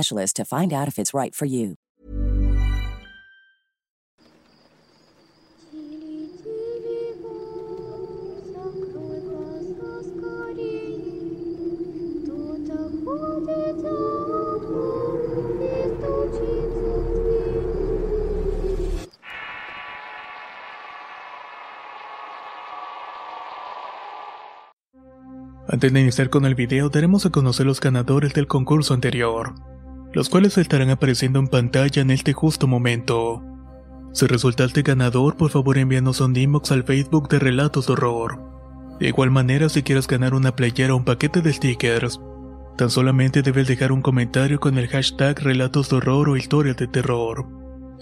specialist to find out if it's right for you. Antes de iniciar con el video, daremos a conocer los ganadores del concurso anterior los cuales estarán apareciendo en pantalla en este justo momento. Si resultaste ganador, por favor envíanos un inbox al Facebook de Relatos de Horror. De igual manera, si quieres ganar una playera o un paquete de stickers, tan solamente debes dejar un comentario con el hashtag Relatos de Horror o Historias de Terror.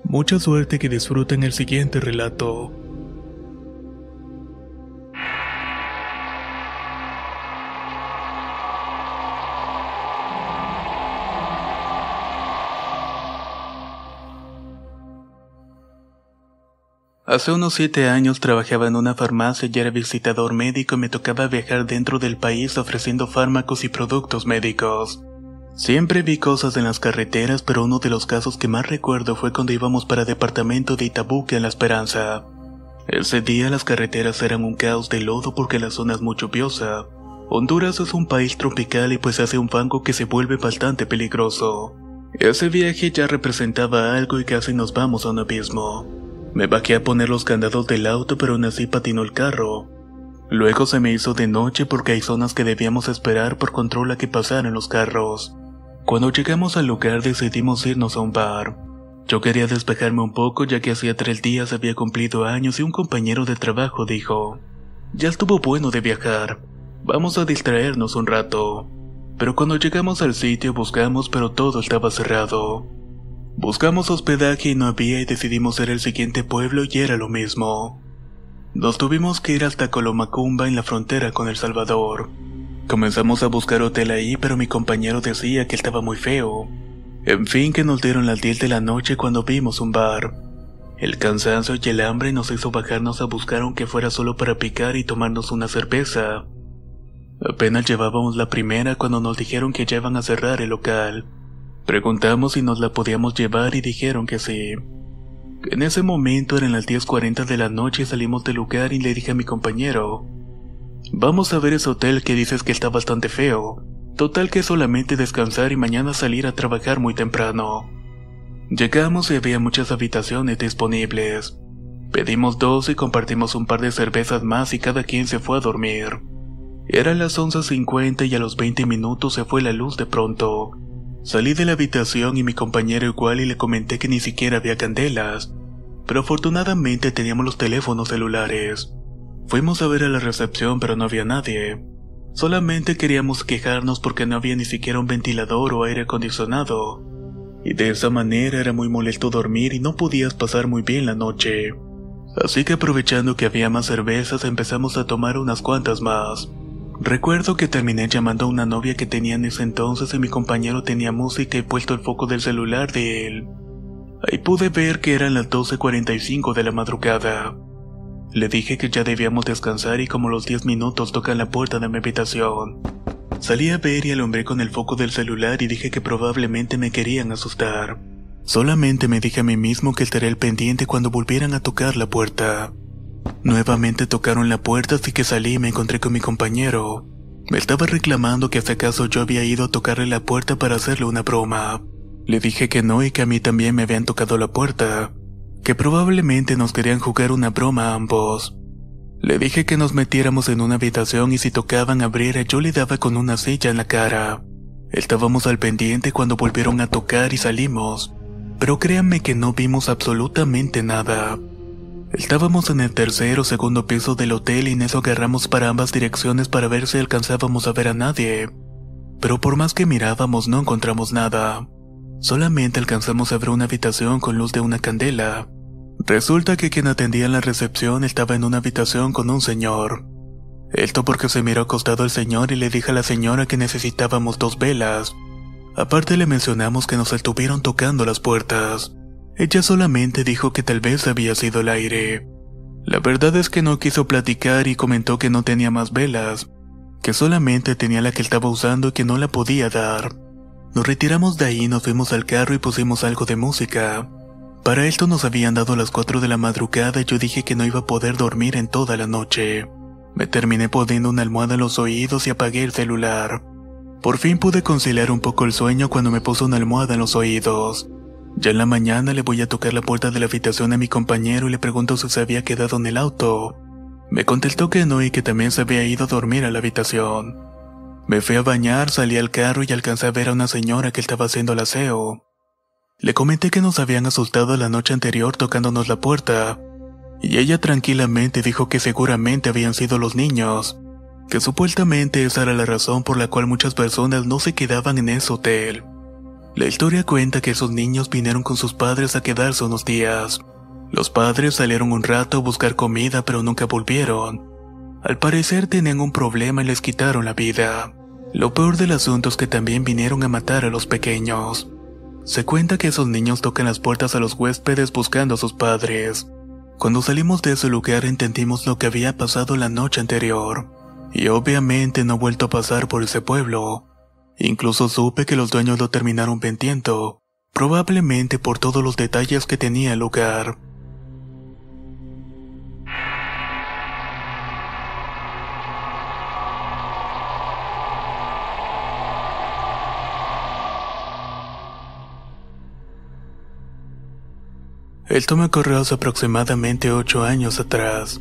Mucha suerte que disfruten el siguiente relato. Hace unos siete años trabajaba en una farmacia y era visitador médico y me tocaba viajar dentro del país ofreciendo fármacos y productos médicos. Siempre vi cosas en las carreteras, pero uno de los casos que más recuerdo fue cuando íbamos para departamento de Itabuque en La Esperanza. Ese día las carreteras eran un caos de lodo porque la zona es muy lluviosa. Honduras es un país tropical y pues hace un fango que se vuelve bastante peligroso. Ese viaje ya representaba algo y casi nos vamos a un abismo. Me bajé a poner los candados del auto pero aún así patinó el carro. Luego se me hizo de noche porque hay zonas que debíamos esperar por control a que pasaran los carros. Cuando llegamos al lugar decidimos irnos a un bar. Yo quería despejarme un poco ya que hacía tres días había cumplido años y un compañero de trabajo dijo, ya estuvo bueno de viajar, vamos a distraernos un rato. Pero cuando llegamos al sitio buscamos pero todo estaba cerrado. Buscamos hospedaje y no había y decidimos ir al siguiente pueblo y era lo mismo. Nos tuvimos que ir hasta Colomacumba en la frontera con El Salvador. Comenzamos a buscar hotel ahí pero mi compañero decía que estaba muy feo. En fin que nos dieron las 10 de la noche cuando vimos un bar. El cansancio y el hambre nos hizo bajarnos a buscar aunque fuera solo para picar y tomarnos una cerveza. Apenas llevábamos la primera cuando nos dijeron que ya iban a cerrar el local. Preguntamos si nos la podíamos llevar y dijeron que sí. En ese momento eran las 10.40 de la noche y salimos del lugar y le dije a mi compañero, vamos a ver ese hotel que dices que está bastante feo. Total que solamente descansar y mañana salir a trabajar muy temprano. Llegamos y había muchas habitaciones disponibles. Pedimos dos y compartimos un par de cervezas más y cada quien se fue a dormir. Eran las 11.50 y a los 20 minutos se fue la luz de pronto. Salí de la habitación y mi compañero igual y le comenté que ni siquiera había candelas, pero afortunadamente teníamos los teléfonos celulares. Fuimos a ver a la recepción pero no había nadie. Solamente queríamos quejarnos porque no había ni siquiera un ventilador o aire acondicionado. Y de esa manera era muy molesto dormir y no podías pasar muy bien la noche. Así que aprovechando que había más cervezas empezamos a tomar unas cuantas más. Recuerdo que terminé llamando a una novia que tenía en ese entonces y mi compañero tenía música y puesto el foco del celular de él. Ahí pude ver que eran las 12.45 de la madrugada. Le dije que ya debíamos descansar y como los 10 minutos tocan la puerta de mi habitación. Salí a ver y alumbré con el foco del celular y dije que probablemente me querían asustar. Solamente me dije a mí mismo que estaré al pendiente cuando volvieran a tocar la puerta. Nuevamente tocaron la puerta así que salí y me encontré con mi compañero. Me estaba reclamando que hasta acaso yo había ido a tocarle la puerta para hacerle una broma. Le dije que no y que a mí también me habían tocado la puerta, que probablemente nos querían jugar una broma a ambos. Le dije que nos metiéramos en una habitación y si tocaban abrir yo le daba con una silla en la cara. Estábamos al pendiente cuando volvieron a tocar y salimos, pero créanme que no vimos absolutamente nada. Estábamos en el tercer o segundo piso del hotel y en eso agarramos para ambas direcciones para ver si alcanzábamos a ver a nadie. Pero por más que mirábamos no encontramos nada. Solamente alcanzamos a ver una habitación con luz de una candela. Resulta que quien atendía en la recepción estaba en una habitación con un señor. Esto porque se miró acostado el señor y le dije a la señora que necesitábamos dos velas. Aparte le mencionamos que nos estuvieron tocando las puertas. Ella solamente dijo que tal vez había sido el aire. La verdad es que no quiso platicar y comentó que no tenía más velas, que solamente tenía la que estaba usando y que no la podía dar. Nos retiramos de ahí, nos fuimos al carro y pusimos algo de música. Para esto nos habían dado las 4 de la madrugada y yo dije que no iba a poder dormir en toda la noche. Me terminé poniendo una almohada en los oídos y apagué el celular. Por fin pude conciliar un poco el sueño cuando me puso una almohada en los oídos. Ya en la mañana le voy a tocar la puerta de la habitación a mi compañero y le pregunto si se había quedado en el auto. Me contestó que no y que también se había ido a dormir a la habitación. Me fui a bañar, salí al carro y alcancé a ver a una señora que estaba haciendo el aseo. Le comenté que nos habían asustado la noche anterior tocándonos la puerta, y ella tranquilamente dijo que seguramente habían sido los niños, que supuestamente esa era la razón por la cual muchas personas no se quedaban en ese hotel. La historia cuenta que esos niños vinieron con sus padres a quedarse unos días. Los padres salieron un rato a buscar comida pero nunca volvieron. Al parecer tenían un problema y les quitaron la vida. Lo peor del asunto es que también vinieron a matar a los pequeños. Se cuenta que esos niños tocan las puertas a los huéspedes buscando a sus padres. Cuando salimos de ese lugar entendimos lo que había pasado la noche anterior, y obviamente no he vuelto a pasar por ese pueblo. Incluso supe que los dueños lo terminaron vendiendo, probablemente por todos los detalles que tenía el lugar. Esto me ocurrió hace aproximadamente ocho años atrás.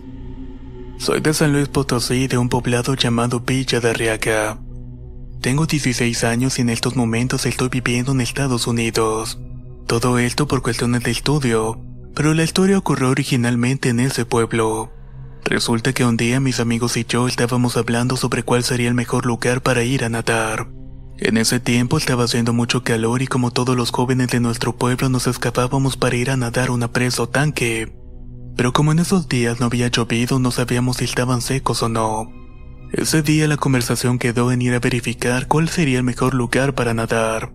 Soy de San Luis Potosí, de un poblado llamado Villa de Arriaga. Tengo 16 años y en estos momentos estoy viviendo en Estados Unidos. Todo esto por cuestiones de estudio, pero la historia ocurrió originalmente en ese pueblo. Resulta que un día mis amigos y yo estábamos hablando sobre cuál sería el mejor lugar para ir a nadar. En ese tiempo estaba haciendo mucho calor y como todos los jóvenes de nuestro pueblo nos escapábamos para ir a nadar una presa o tanque. Pero como en esos días no había llovido, no sabíamos si estaban secos o no. Ese día la conversación quedó en ir a verificar cuál sería el mejor lugar para nadar.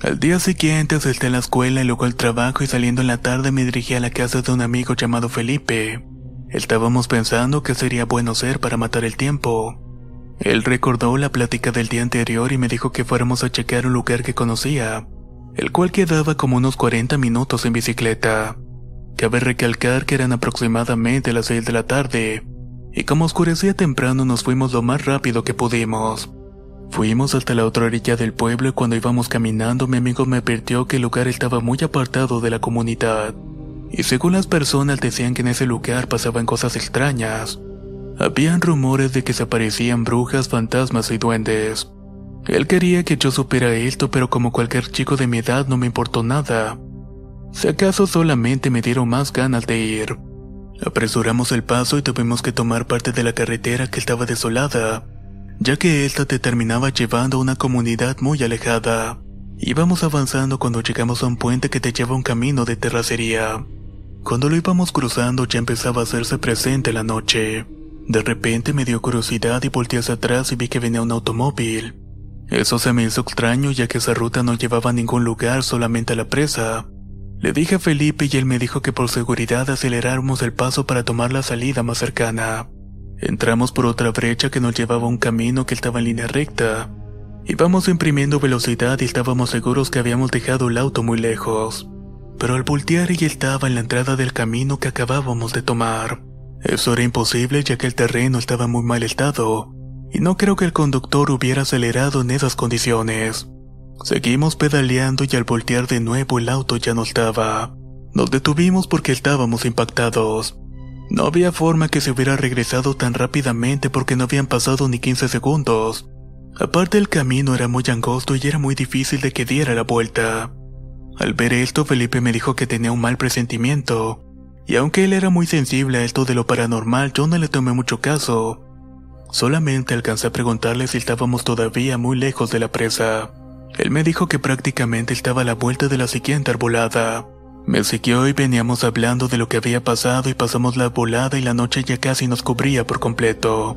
Al día siguiente salté a la escuela y luego al trabajo y saliendo en la tarde me dirigí a la casa de un amigo llamado Felipe. Estábamos pensando que sería bueno ser para matar el tiempo. Él recordó la plática del día anterior y me dijo que fuéramos a chequear un lugar que conocía, el cual quedaba como unos 40 minutos en bicicleta. Cabe recalcar que eran aproximadamente las 6 de la tarde, y como oscurecía temprano nos fuimos lo más rápido que pudimos. Fuimos hasta la otra orilla del pueblo y cuando íbamos caminando mi amigo me advirtió que el lugar estaba muy apartado de la comunidad, y según las personas decían que en ese lugar pasaban cosas extrañas. Habían rumores de que se aparecían brujas, fantasmas y duendes. Él quería que yo supiera esto, pero como cualquier chico de mi edad no me importó nada. Si acaso solamente me dieron más ganas de ir. Apresuramos el paso y tuvimos que tomar parte de la carretera que estaba desolada, ya que esta te terminaba llevando a una comunidad muy alejada. Íbamos avanzando cuando llegamos a un puente que te lleva a un camino de terracería. Cuando lo íbamos cruzando ya empezaba a hacerse presente la noche. De repente me dio curiosidad y volteé hacia atrás y vi que venía un automóvil. Eso se me hizo extraño ya que esa ruta no llevaba a ningún lugar, solamente a la presa. Le dije a Felipe y él me dijo que por seguridad aceleráramos el paso para tomar la salida más cercana. Entramos por otra brecha que nos llevaba a un camino que estaba en línea recta. Íbamos imprimiendo velocidad y estábamos seguros que habíamos dejado el auto muy lejos. Pero al voltear ella estaba en la entrada del camino que acabábamos de tomar. Eso era imposible ya que el terreno estaba muy mal estado, y no creo que el conductor hubiera acelerado en esas condiciones. Seguimos pedaleando y al voltear de nuevo el auto ya no estaba. Nos detuvimos porque estábamos impactados. No había forma que se hubiera regresado tan rápidamente porque no habían pasado ni 15 segundos. Aparte el camino era muy angosto y era muy difícil de que diera la vuelta. Al ver esto Felipe me dijo que tenía un mal presentimiento, y aunque él era muy sensible a esto de lo paranormal yo no le tomé mucho caso. Solamente alcancé a preguntarle si estábamos todavía muy lejos de la presa. Él me dijo que prácticamente estaba a la vuelta de la siguiente arbolada. Me siguió y veníamos hablando de lo que había pasado y pasamos la volada y la noche ya casi nos cubría por completo.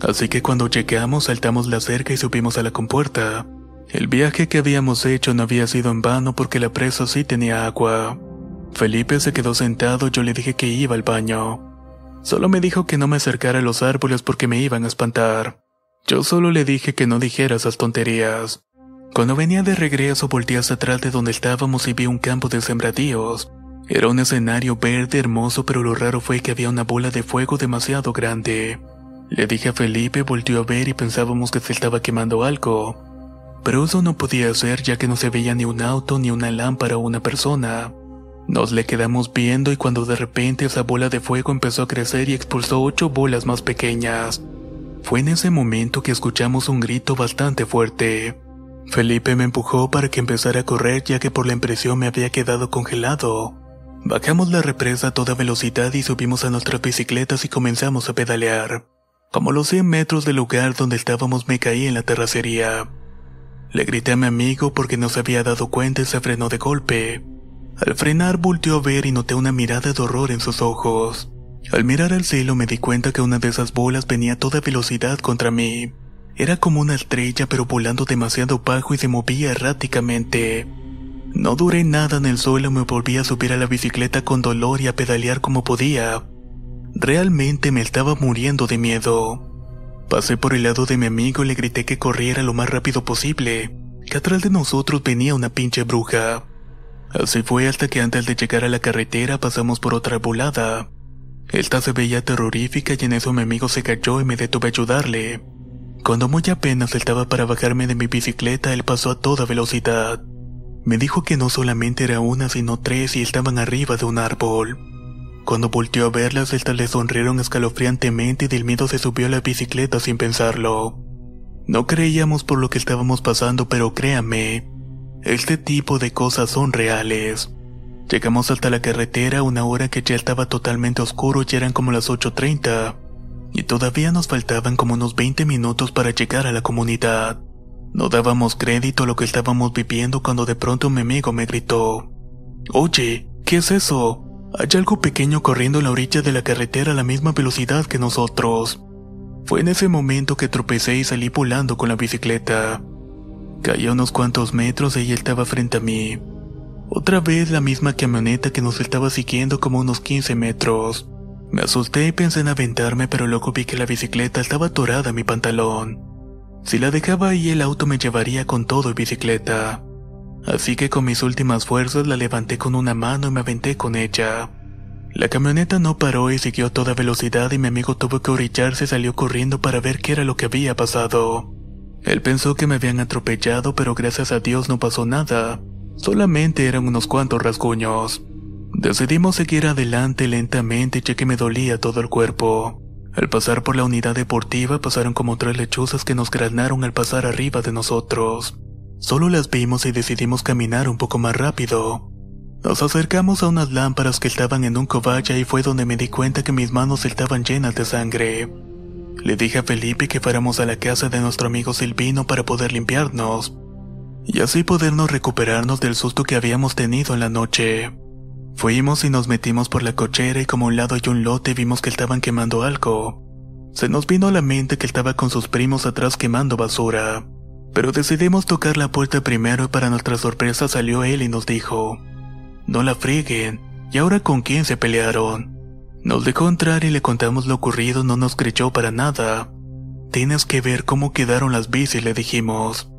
Así que cuando llegamos saltamos la cerca y subimos a la compuerta. El viaje que habíamos hecho no había sido en vano porque la presa sí tenía agua. Felipe se quedó sentado yo le dije que iba al baño. Solo me dijo que no me acercara a los árboles porque me iban a espantar. Yo solo le dije que no dijera esas tonterías. Cuando venía de regreso volteé hacia atrás de donde estábamos y vi un campo de sembradíos. Era un escenario verde hermoso pero lo raro fue que había una bola de fuego demasiado grande. Le dije a Felipe, volteó a ver y pensábamos que se estaba quemando algo. Pero eso no podía ser ya que no se veía ni un auto, ni una lámpara o una persona. Nos le quedamos viendo y cuando de repente esa bola de fuego empezó a crecer y expulsó ocho bolas más pequeñas. Fue en ese momento que escuchamos un grito bastante fuerte. Felipe me empujó para que empezara a correr ya que por la impresión me había quedado congelado. Bajamos la represa a toda velocidad y subimos a nuestras bicicletas y comenzamos a pedalear. Como los 100 metros del lugar donde estábamos me caí en la terracería. Le grité a mi amigo porque no se había dado cuenta y se frenó de golpe. Al frenar volteó a ver y noté una mirada de horror en sus ojos. Al mirar al cielo me di cuenta que una de esas bolas venía a toda velocidad contra mí. Era como una estrella pero volando demasiado bajo y se movía erráticamente. No duré nada en el suelo me volví a subir a la bicicleta con dolor y a pedalear como podía. Realmente me estaba muriendo de miedo. Pasé por el lado de mi amigo y le grité que corriera lo más rápido posible, que atrás de nosotros venía una pinche bruja. Así fue hasta que antes de llegar a la carretera pasamos por otra volada. Esta se veía terrorífica y en eso mi amigo se cayó y me detuve a ayudarle. Cuando muy apenas estaba para bajarme de mi bicicleta, él pasó a toda velocidad. Me dijo que no solamente era una, sino tres y estaban arriba de un árbol. Cuando volteó a verlas, estas le sonrieron escalofriantemente y del miedo se subió a la bicicleta sin pensarlo. No creíamos por lo que estábamos pasando, pero créanme, este tipo de cosas son reales. Llegamos hasta la carretera una hora que ya estaba totalmente oscuro y eran como las 8.30 y todavía nos faltaban como unos 20 minutos para llegar a la comunidad. No dábamos crédito a lo que estábamos viviendo cuando de pronto mi amigo me gritó. Oye, ¿qué es eso? Hay algo pequeño corriendo en la orilla de la carretera a la misma velocidad que nosotros. Fue en ese momento que tropecé y salí volando con la bicicleta. Caí unos cuantos metros y ella estaba frente a mí. Otra vez la misma camioneta que nos estaba siguiendo como unos 15 metros. Me asusté y pensé en aventarme, pero luego vi que la bicicleta estaba atorada en mi pantalón. Si la dejaba ahí, el auto me llevaría con todo y bicicleta. Así que con mis últimas fuerzas la levanté con una mano y me aventé con ella. La camioneta no paró y siguió a toda velocidad y mi amigo tuvo que orillarse y salió corriendo para ver qué era lo que había pasado. Él pensó que me habían atropellado, pero gracias a Dios no pasó nada. Solamente eran unos cuantos rasguños. Decidimos seguir adelante lentamente ya que me dolía todo el cuerpo. Al pasar por la unidad deportiva pasaron como tres lechuzas que nos granaron al pasar arriba de nosotros. Solo las vimos y decidimos caminar un poco más rápido. Nos acercamos a unas lámparas que estaban en un cobaya y fue donde me di cuenta que mis manos estaban llenas de sangre. Le dije a Felipe que fuéramos a la casa de nuestro amigo Silvino para poder limpiarnos y así podernos recuperarnos del susto que habíamos tenido en la noche. Fuimos y nos metimos por la cochera y como a un lado hay un lote vimos que estaban quemando algo. Se nos vino a la mente que estaba con sus primos atrás quemando basura. Pero decidimos tocar la puerta primero y para nuestra sorpresa salió él y nos dijo, No la frieguen, ¿y ahora con quién se pelearon? Nos dejó entrar y le contamos lo ocurrido, no nos creyó para nada. Tienes que ver cómo quedaron las bicis, le dijimos.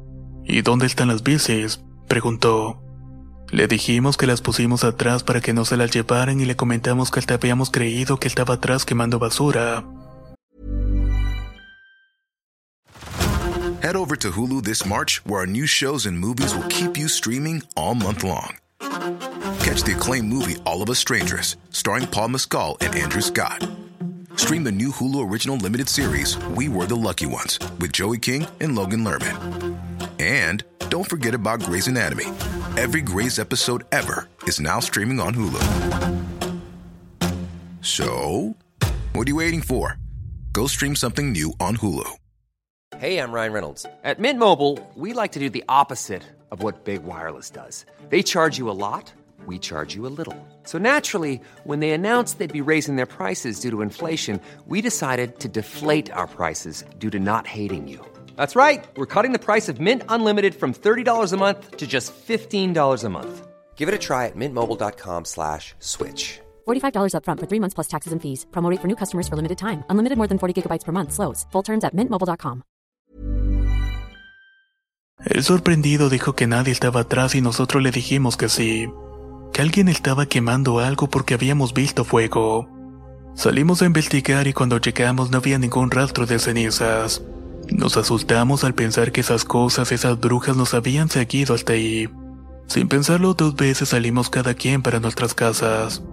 ¿Y dónde están las bicis? preguntó. Le dijimos que las pusimos atrás para que no se las llevaran y le comentamos que hasta habíamos creído que estaba atrás quemando basura. Head over to Hulu this March, where our new shows and movies will keep you streaming all month long. Catch the acclaimed movie All of Us Strangers, starring Paul Mescal and Andrew Scott. Stream the new Hulu original limited series We Were the Lucky Ones with Joey King and Logan Lerman. And don't forget about Grey's Anatomy. Every Grey's episode ever is now streaming on Hulu. So, what are you waiting for? Go stream something new on Hulu. Hey, I'm Ryan Reynolds. At Mint Mobile, we like to do the opposite of what Big Wireless does. They charge you a lot, we charge you a little. So naturally, when they announced they'd be raising their prices due to inflation, we decided to deflate our prices due to not hating you. That's right. We're cutting the price of Mint Unlimited from $30 a month to just $15 a month. Give it a try at mintmobile.com slash switch. $45 upfront for three months plus taxes and fees. Promo rate for new customers for limited time. Unlimited more than 40 gigabytes per month. Slows. Full terms at mintmobile.com. El sorprendido dijo que nadie estaba atrás y nosotros le dijimos que sí, que alguien estaba quemando algo porque habíamos visto fuego. Salimos a investigar y cuando llegamos no había ningún rastro de cenizas. Nos asustamos al pensar que esas cosas, esas brujas nos habían seguido hasta ahí. Sin pensarlo dos veces salimos cada quien para nuestras casas.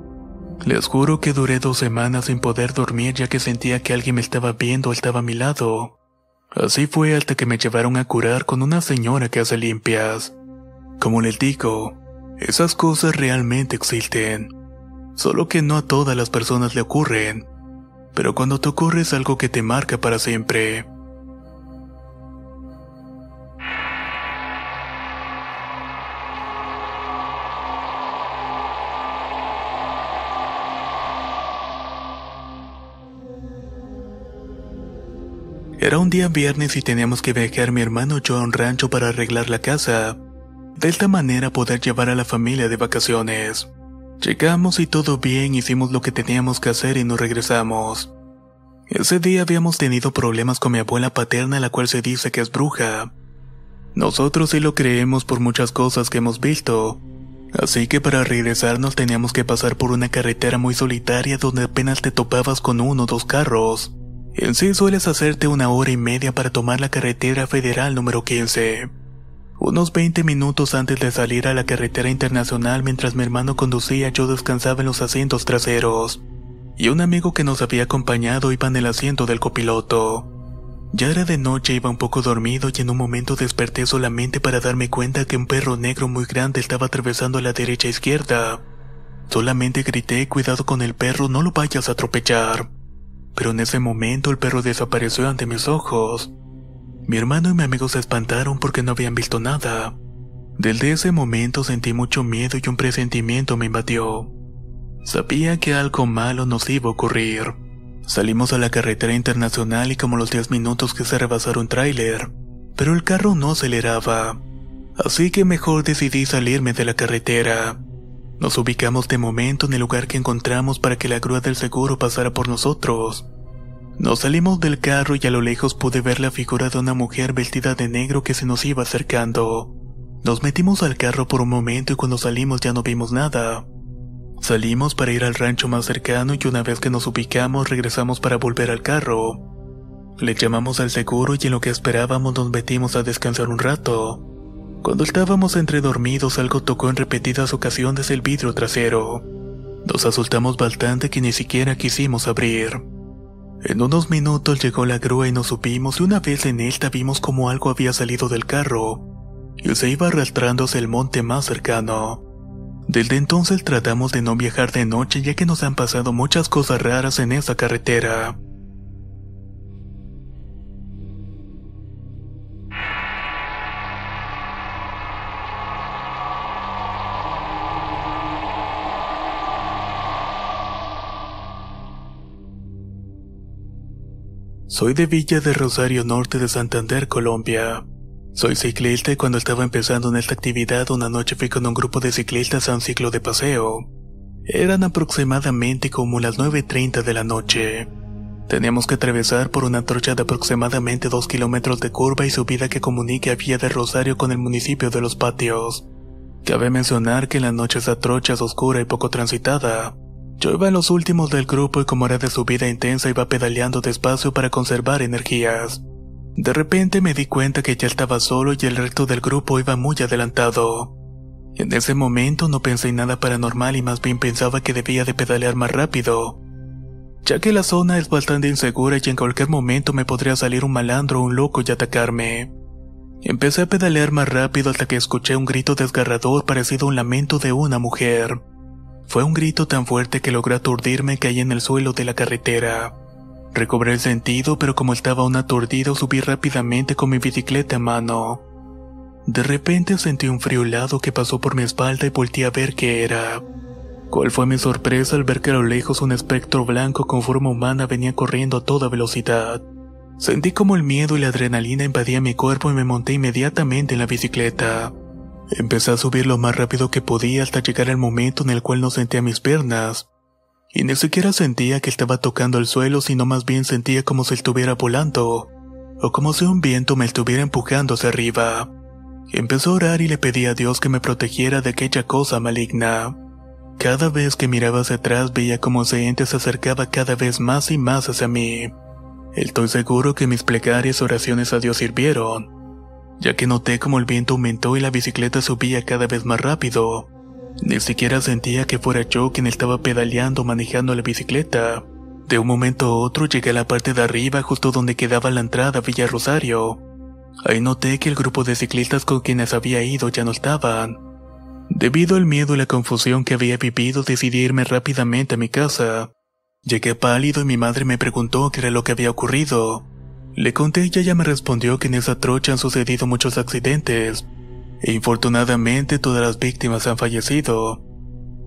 Les juro que duré dos semanas sin poder dormir ya que sentía que alguien me estaba viendo o estaba a mi lado. Así fue hasta que me llevaron a curar con una señora que hace limpias. Como les digo, esas cosas realmente existen. Solo que no a todas las personas le ocurren. Pero cuando te ocurre es algo que te marca para siempre. Era un día viernes y teníamos que viajar mi hermano y yo a un rancho para arreglar la casa. De esta manera poder llevar a la familia de vacaciones. Llegamos y todo bien, hicimos lo que teníamos que hacer y nos regresamos. Ese día habíamos tenido problemas con mi abuela paterna, la cual se dice que es bruja. Nosotros sí lo creemos por muchas cosas que hemos visto. Así que para regresarnos teníamos que pasar por una carretera muy solitaria donde apenas te topabas con uno o dos carros. En sí sueles hacerte una hora y media para tomar la carretera federal número 15. Unos 20 minutos antes de salir a la carretera internacional mientras mi hermano conducía yo descansaba en los asientos traseros. Y un amigo que nos había acompañado iba en el asiento del copiloto. Ya era de noche, iba un poco dormido y en un momento desperté solamente para darme cuenta que un perro negro muy grande estaba atravesando la derecha e izquierda. Solamente grité, cuidado con el perro, no lo vayas a atropellar pero en ese momento el perro desapareció ante mis ojos. Mi hermano y mi amigo se espantaron porque no habían visto nada. Desde ese momento sentí mucho miedo y un presentimiento me invadió. Sabía que algo malo nos iba a ocurrir. Salimos a la carretera internacional y como los 10 minutos que se rebasar un tráiler, pero el carro no aceleraba. Así que mejor decidí salirme de la carretera. Nos ubicamos de momento en el lugar que encontramos para que la grúa del seguro pasara por nosotros. Nos salimos del carro y a lo lejos pude ver la figura de una mujer vestida de negro que se nos iba acercando. Nos metimos al carro por un momento y cuando salimos ya no vimos nada. Salimos para ir al rancho más cercano y una vez que nos ubicamos regresamos para volver al carro. Le llamamos al seguro y en lo que esperábamos nos metimos a descansar un rato. Cuando estábamos entre dormidos algo tocó en repetidas ocasiones el vidrio trasero. Nos asustamos bastante que ni siquiera quisimos abrir. En unos minutos llegó la grúa y nos subimos y una vez en esta vimos como algo había salido del carro y se iba arrastrando hacia el monte más cercano. Desde entonces tratamos de no viajar de noche ya que nos han pasado muchas cosas raras en esa carretera. Soy de Villa de Rosario Norte de Santander, Colombia. Soy ciclista y cuando estaba empezando en esta actividad una noche fui con un grupo de ciclistas a un ciclo de paseo. Eran aproximadamente como las 9.30 de la noche. Teníamos que atravesar por una trocha de aproximadamente 2 kilómetros de curva y subida que comunica a Villa de Rosario con el municipio de Los Patios. Cabe mencionar que la noche esa trocha es oscura y poco transitada. Yo iba en los últimos del grupo y como era de subida intensa iba pedaleando despacio para conservar energías. De repente me di cuenta que ya estaba solo y el resto del grupo iba muy adelantado. En ese momento no pensé en nada paranormal y más bien pensaba que debía de pedalear más rápido, ya que la zona es bastante insegura y en cualquier momento me podría salir un malandro o un loco y atacarme. Empecé a pedalear más rápido hasta que escuché un grito desgarrador parecido a un lamento de una mujer. Fue un grito tan fuerte que logró aturdirme y caí en el suelo de la carretera. Recobré el sentido, pero como estaba aún aturdido, subí rápidamente con mi bicicleta en mano. De repente sentí un frío helado que pasó por mi espalda y volteé a ver qué era. ¿Cuál fue mi sorpresa al ver que a lo lejos un espectro blanco con forma humana venía corriendo a toda velocidad? Sentí como el miedo y la adrenalina invadían mi cuerpo y me monté inmediatamente en la bicicleta. Empecé a subir lo más rápido que podía hasta llegar al momento en el cual no sentía mis piernas. Y ni siquiera sentía que estaba tocando el suelo, sino más bien sentía como si estuviera volando, o como si un viento me estuviera empujando hacia arriba. Empecé a orar y le pedí a Dios que me protegiera de aquella cosa maligna. Cada vez que miraba hacia atrás veía como ese ente se acercaba cada vez más y más hacia mí. Estoy seguro que mis plegarias oraciones a Dios sirvieron, ya que noté como el viento aumentó y la bicicleta subía cada vez más rápido. Ni siquiera sentía que fuera yo quien estaba pedaleando manejando la bicicleta. De un momento a otro llegué a la parte de arriba justo donde quedaba la entrada a Villa Rosario. Ahí noté que el grupo de ciclistas con quienes había ido ya no estaban. Debido al miedo y la confusión que había vivido decidí irme rápidamente a mi casa. Llegué pálido y mi madre me preguntó qué era lo que había ocurrido. Le conté y ella me respondió que en esa trocha han sucedido muchos accidentes, e infortunadamente todas las víctimas han fallecido,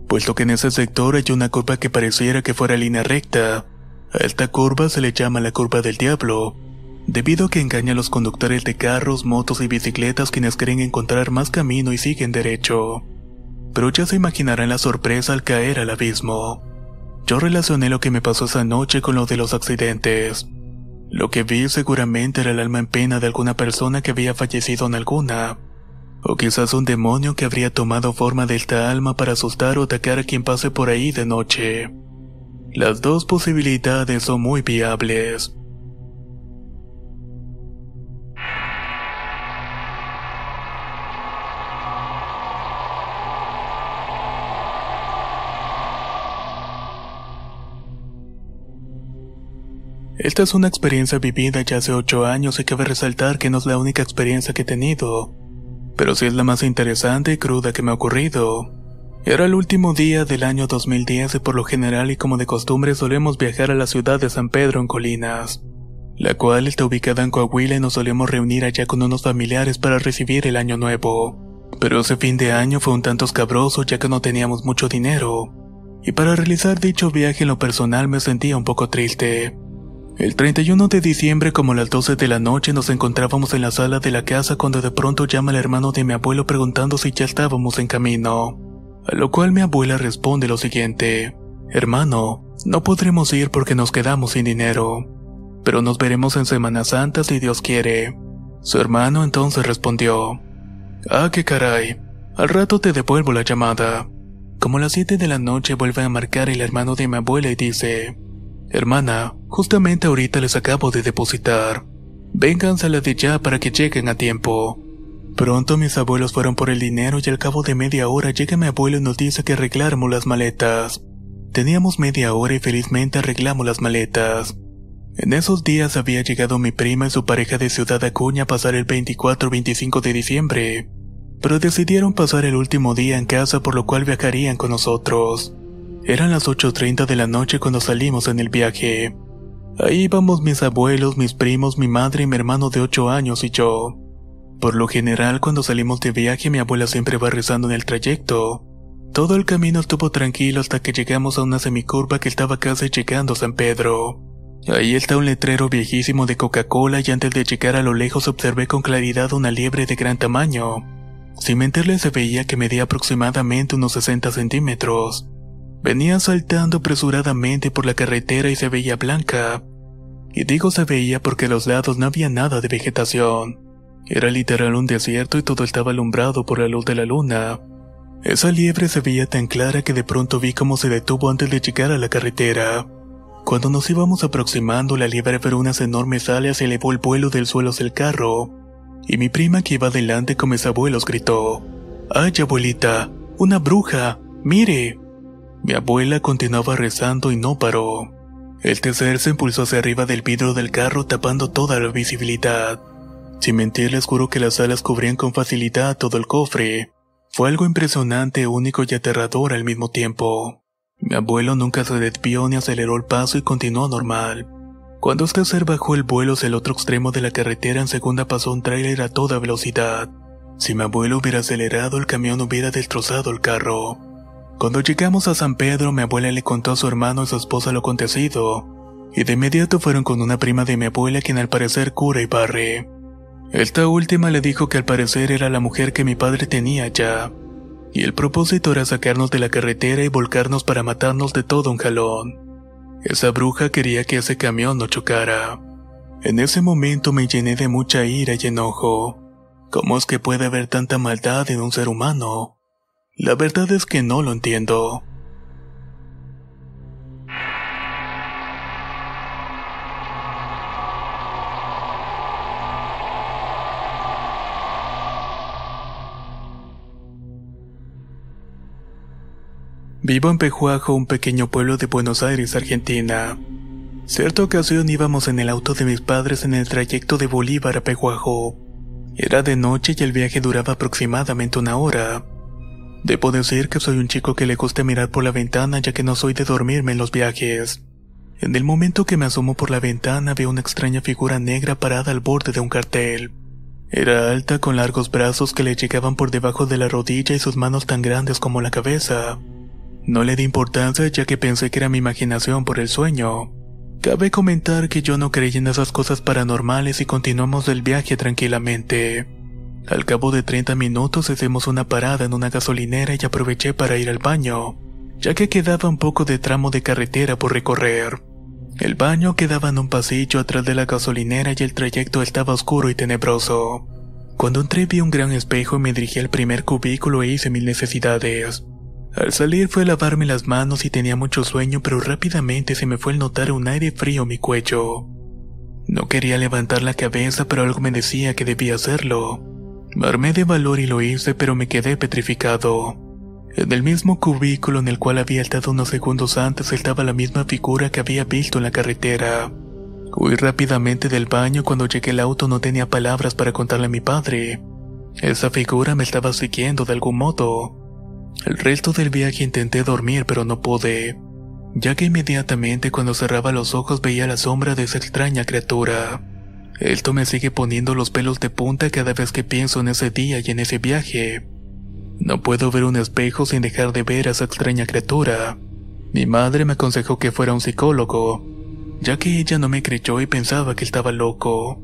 puesto que en ese sector hay una curva que pareciera que fuera línea recta. A esta curva se le llama la curva del diablo, debido a que engaña a los conductores de carros, motos y bicicletas quienes creen encontrar más camino y siguen derecho. Pero ya se imaginarán la sorpresa al caer al abismo. Yo relacioné lo que me pasó esa noche con lo de los accidentes. Lo que vi seguramente era el alma en pena de alguna persona que había fallecido en alguna. O quizás un demonio que habría tomado forma de esta alma para asustar o atacar a quien pase por ahí de noche. Las dos posibilidades son muy viables. Esta es una experiencia vivida ya hace ocho años y cabe resaltar que no es la única experiencia que he tenido, pero sí es la más interesante y cruda que me ha ocurrido. Era el último día del año 2010 y por lo general y como de costumbre solemos viajar a la ciudad de San Pedro en Colinas, la cual está ubicada en Coahuila y nos solemos reunir allá con unos familiares para recibir el año nuevo. Pero ese fin de año fue un tanto escabroso ya que no teníamos mucho dinero, y para realizar dicho viaje en lo personal me sentía un poco triste. El 31 de diciembre como las 12 de la noche nos encontrábamos en la sala de la casa cuando de pronto llama el hermano de mi abuelo preguntando si ya estábamos en camino. A lo cual mi abuela responde lo siguiente, Hermano, no podremos ir porque nos quedamos sin dinero, pero nos veremos en Semana Santa si Dios quiere. Su hermano entonces respondió, Ah, qué caray, al rato te devuelvo la llamada. Como las 7 de la noche vuelve a marcar el hermano de mi abuela y dice, Hermana, justamente ahorita les acabo de depositar. Vénganse a la de ya para que lleguen a tiempo. Pronto mis abuelos fueron por el dinero y al cabo de media hora llega mi abuelo y nos dice que arregláramos las maletas. Teníamos media hora y felizmente arreglamos las maletas. En esos días había llegado mi prima y su pareja de Ciudad Acuña a pasar el 24-25 de diciembre, pero decidieron pasar el último día en casa por lo cual viajarían con nosotros. Eran las 8.30 de la noche cuando salimos en el viaje. Ahí íbamos mis abuelos, mis primos, mi madre y mi hermano de 8 años y yo. Por lo general, cuando salimos de viaje, mi abuela siempre va rezando en el trayecto. Todo el camino estuvo tranquilo hasta que llegamos a una semicurva que estaba casi llegando a San Pedro. Ahí está un letrero viejísimo de Coca-Cola y antes de llegar a lo lejos observé con claridad una liebre de gran tamaño. Sin mentirle se veía que medía aproximadamente unos 60 centímetros. Venía saltando apresuradamente por la carretera y se veía blanca. Y digo se veía porque a los lados no había nada de vegetación. Era literal un desierto y todo estaba alumbrado por la luz de la luna. Esa liebre se veía tan clara que de pronto vi cómo se detuvo antes de llegar a la carretera. Cuando nos íbamos aproximando, la liebre abrió unas enormes alas elevó el vuelo del suelo hacia el carro. Y mi prima que iba adelante con mis abuelos gritó, ¡Ay, abuelita! ¡Una bruja! ¡Mire! Mi abuela continuaba rezando y no paró. El tercer se impulsó hacia arriba del vidrio del carro tapando toda la visibilidad. Sin mentirles juro que las alas cubrían con facilidad todo el cofre. Fue algo impresionante, único y aterrador al mismo tiempo. Mi abuelo nunca se desvió ni aceleró el paso y continuó normal. Cuando este ser bajó el vuelo hacia el otro extremo de la carretera en segunda pasó un tráiler a toda velocidad. Si mi abuelo hubiera acelerado el camión hubiera destrozado el carro. Cuando llegamos a San Pedro mi abuela le contó a su hermano y su esposa lo acontecido, y de inmediato fueron con una prima de mi abuela quien al parecer cura y barre. Esta última le dijo que al parecer era la mujer que mi padre tenía ya, y el propósito era sacarnos de la carretera y volcarnos para matarnos de todo un jalón. Esa bruja quería que ese camión no chocara. En ese momento me llené de mucha ira y enojo. ¿Cómo es que puede haber tanta maldad en un ser humano? La verdad es que no lo entiendo. Vivo en Pejuajo, un pequeño pueblo de Buenos Aires, Argentina. Cierta ocasión íbamos en el auto de mis padres en el trayecto de Bolívar a Pejuajo. Era de noche y el viaje duraba aproximadamente una hora. Debo decir que soy un chico que le gusta mirar por la ventana ya que no soy de dormirme en los viajes. En el momento que me asomo por la ventana veo una extraña figura negra parada al borde de un cartel. Era alta con largos brazos que le llegaban por debajo de la rodilla y sus manos tan grandes como la cabeza. No le di importancia ya que pensé que era mi imaginación por el sueño. Cabe comentar que yo no creí en esas cosas paranormales y continuamos el viaje tranquilamente. Al cabo de 30 minutos hicimos una parada en una gasolinera y aproveché para ir al baño, ya que quedaba un poco de tramo de carretera por recorrer. El baño quedaba en un pasillo atrás de la gasolinera y el trayecto estaba oscuro y tenebroso. Cuando entré vi un gran espejo y me dirigí al primer cubículo e hice mis necesidades. Al salir fue a lavarme las manos y tenía mucho sueño, pero rápidamente se me fue el notar un aire frío en mi cuello. No quería levantar la cabeza, pero algo me decía que debía hacerlo. Armé de valor y lo hice, pero me quedé petrificado. En el mismo cubículo en el cual había estado unos segundos antes estaba la misma figura que había visto en la carretera. Huí rápidamente del baño cuando llegué al auto no tenía palabras para contarle a mi padre. Esa figura me estaba siguiendo de algún modo. El resto del viaje intenté dormir pero no pude, ya que inmediatamente cuando cerraba los ojos veía la sombra de esa extraña criatura. Esto me sigue poniendo los pelos de punta cada vez que pienso en ese día y en ese viaje. No puedo ver un espejo sin dejar de ver a esa extraña criatura. Mi madre me aconsejó que fuera un psicólogo, ya que ella no me creyó y pensaba que estaba loco.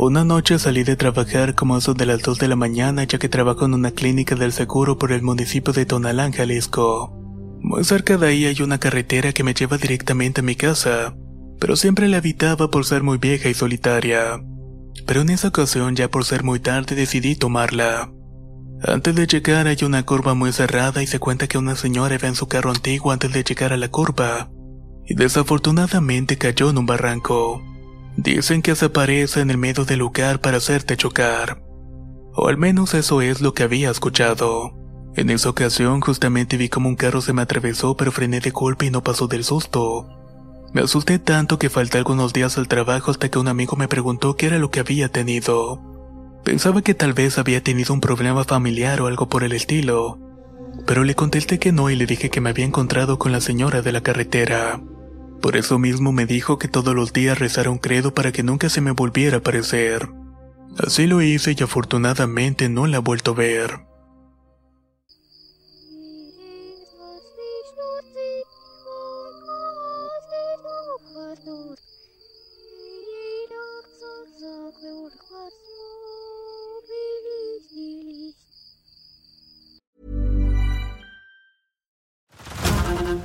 Una noche salí de trabajar como eso de las 2 de la mañana ya que trabajo en una clínica del seguro por el municipio de Tonalán, Jalisco. Muy cerca de ahí hay una carretera que me lleva directamente a mi casa, pero siempre la evitaba por ser muy vieja y solitaria. Pero en esa ocasión ya por ser muy tarde decidí tomarla. Antes de llegar hay una curva muy cerrada y se cuenta que una señora iba en su carro antiguo antes de llegar a la curva, y desafortunadamente cayó en un barranco. Dicen que se aparece en el medio del lugar para hacerte chocar. O al menos eso es lo que había escuchado. En esa ocasión justamente vi como un carro se me atravesó pero frené de golpe y no pasó del susto. Me asusté tanto que falté algunos días al trabajo hasta que un amigo me preguntó qué era lo que había tenido. Pensaba que tal vez había tenido un problema familiar o algo por el estilo, pero le contesté que no y le dije que me había encontrado con la señora de la carretera. Por eso mismo me dijo que todos los días rezara un credo para que nunca se me volviera a aparecer. Así lo hice y afortunadamente no la he vuelto a ver.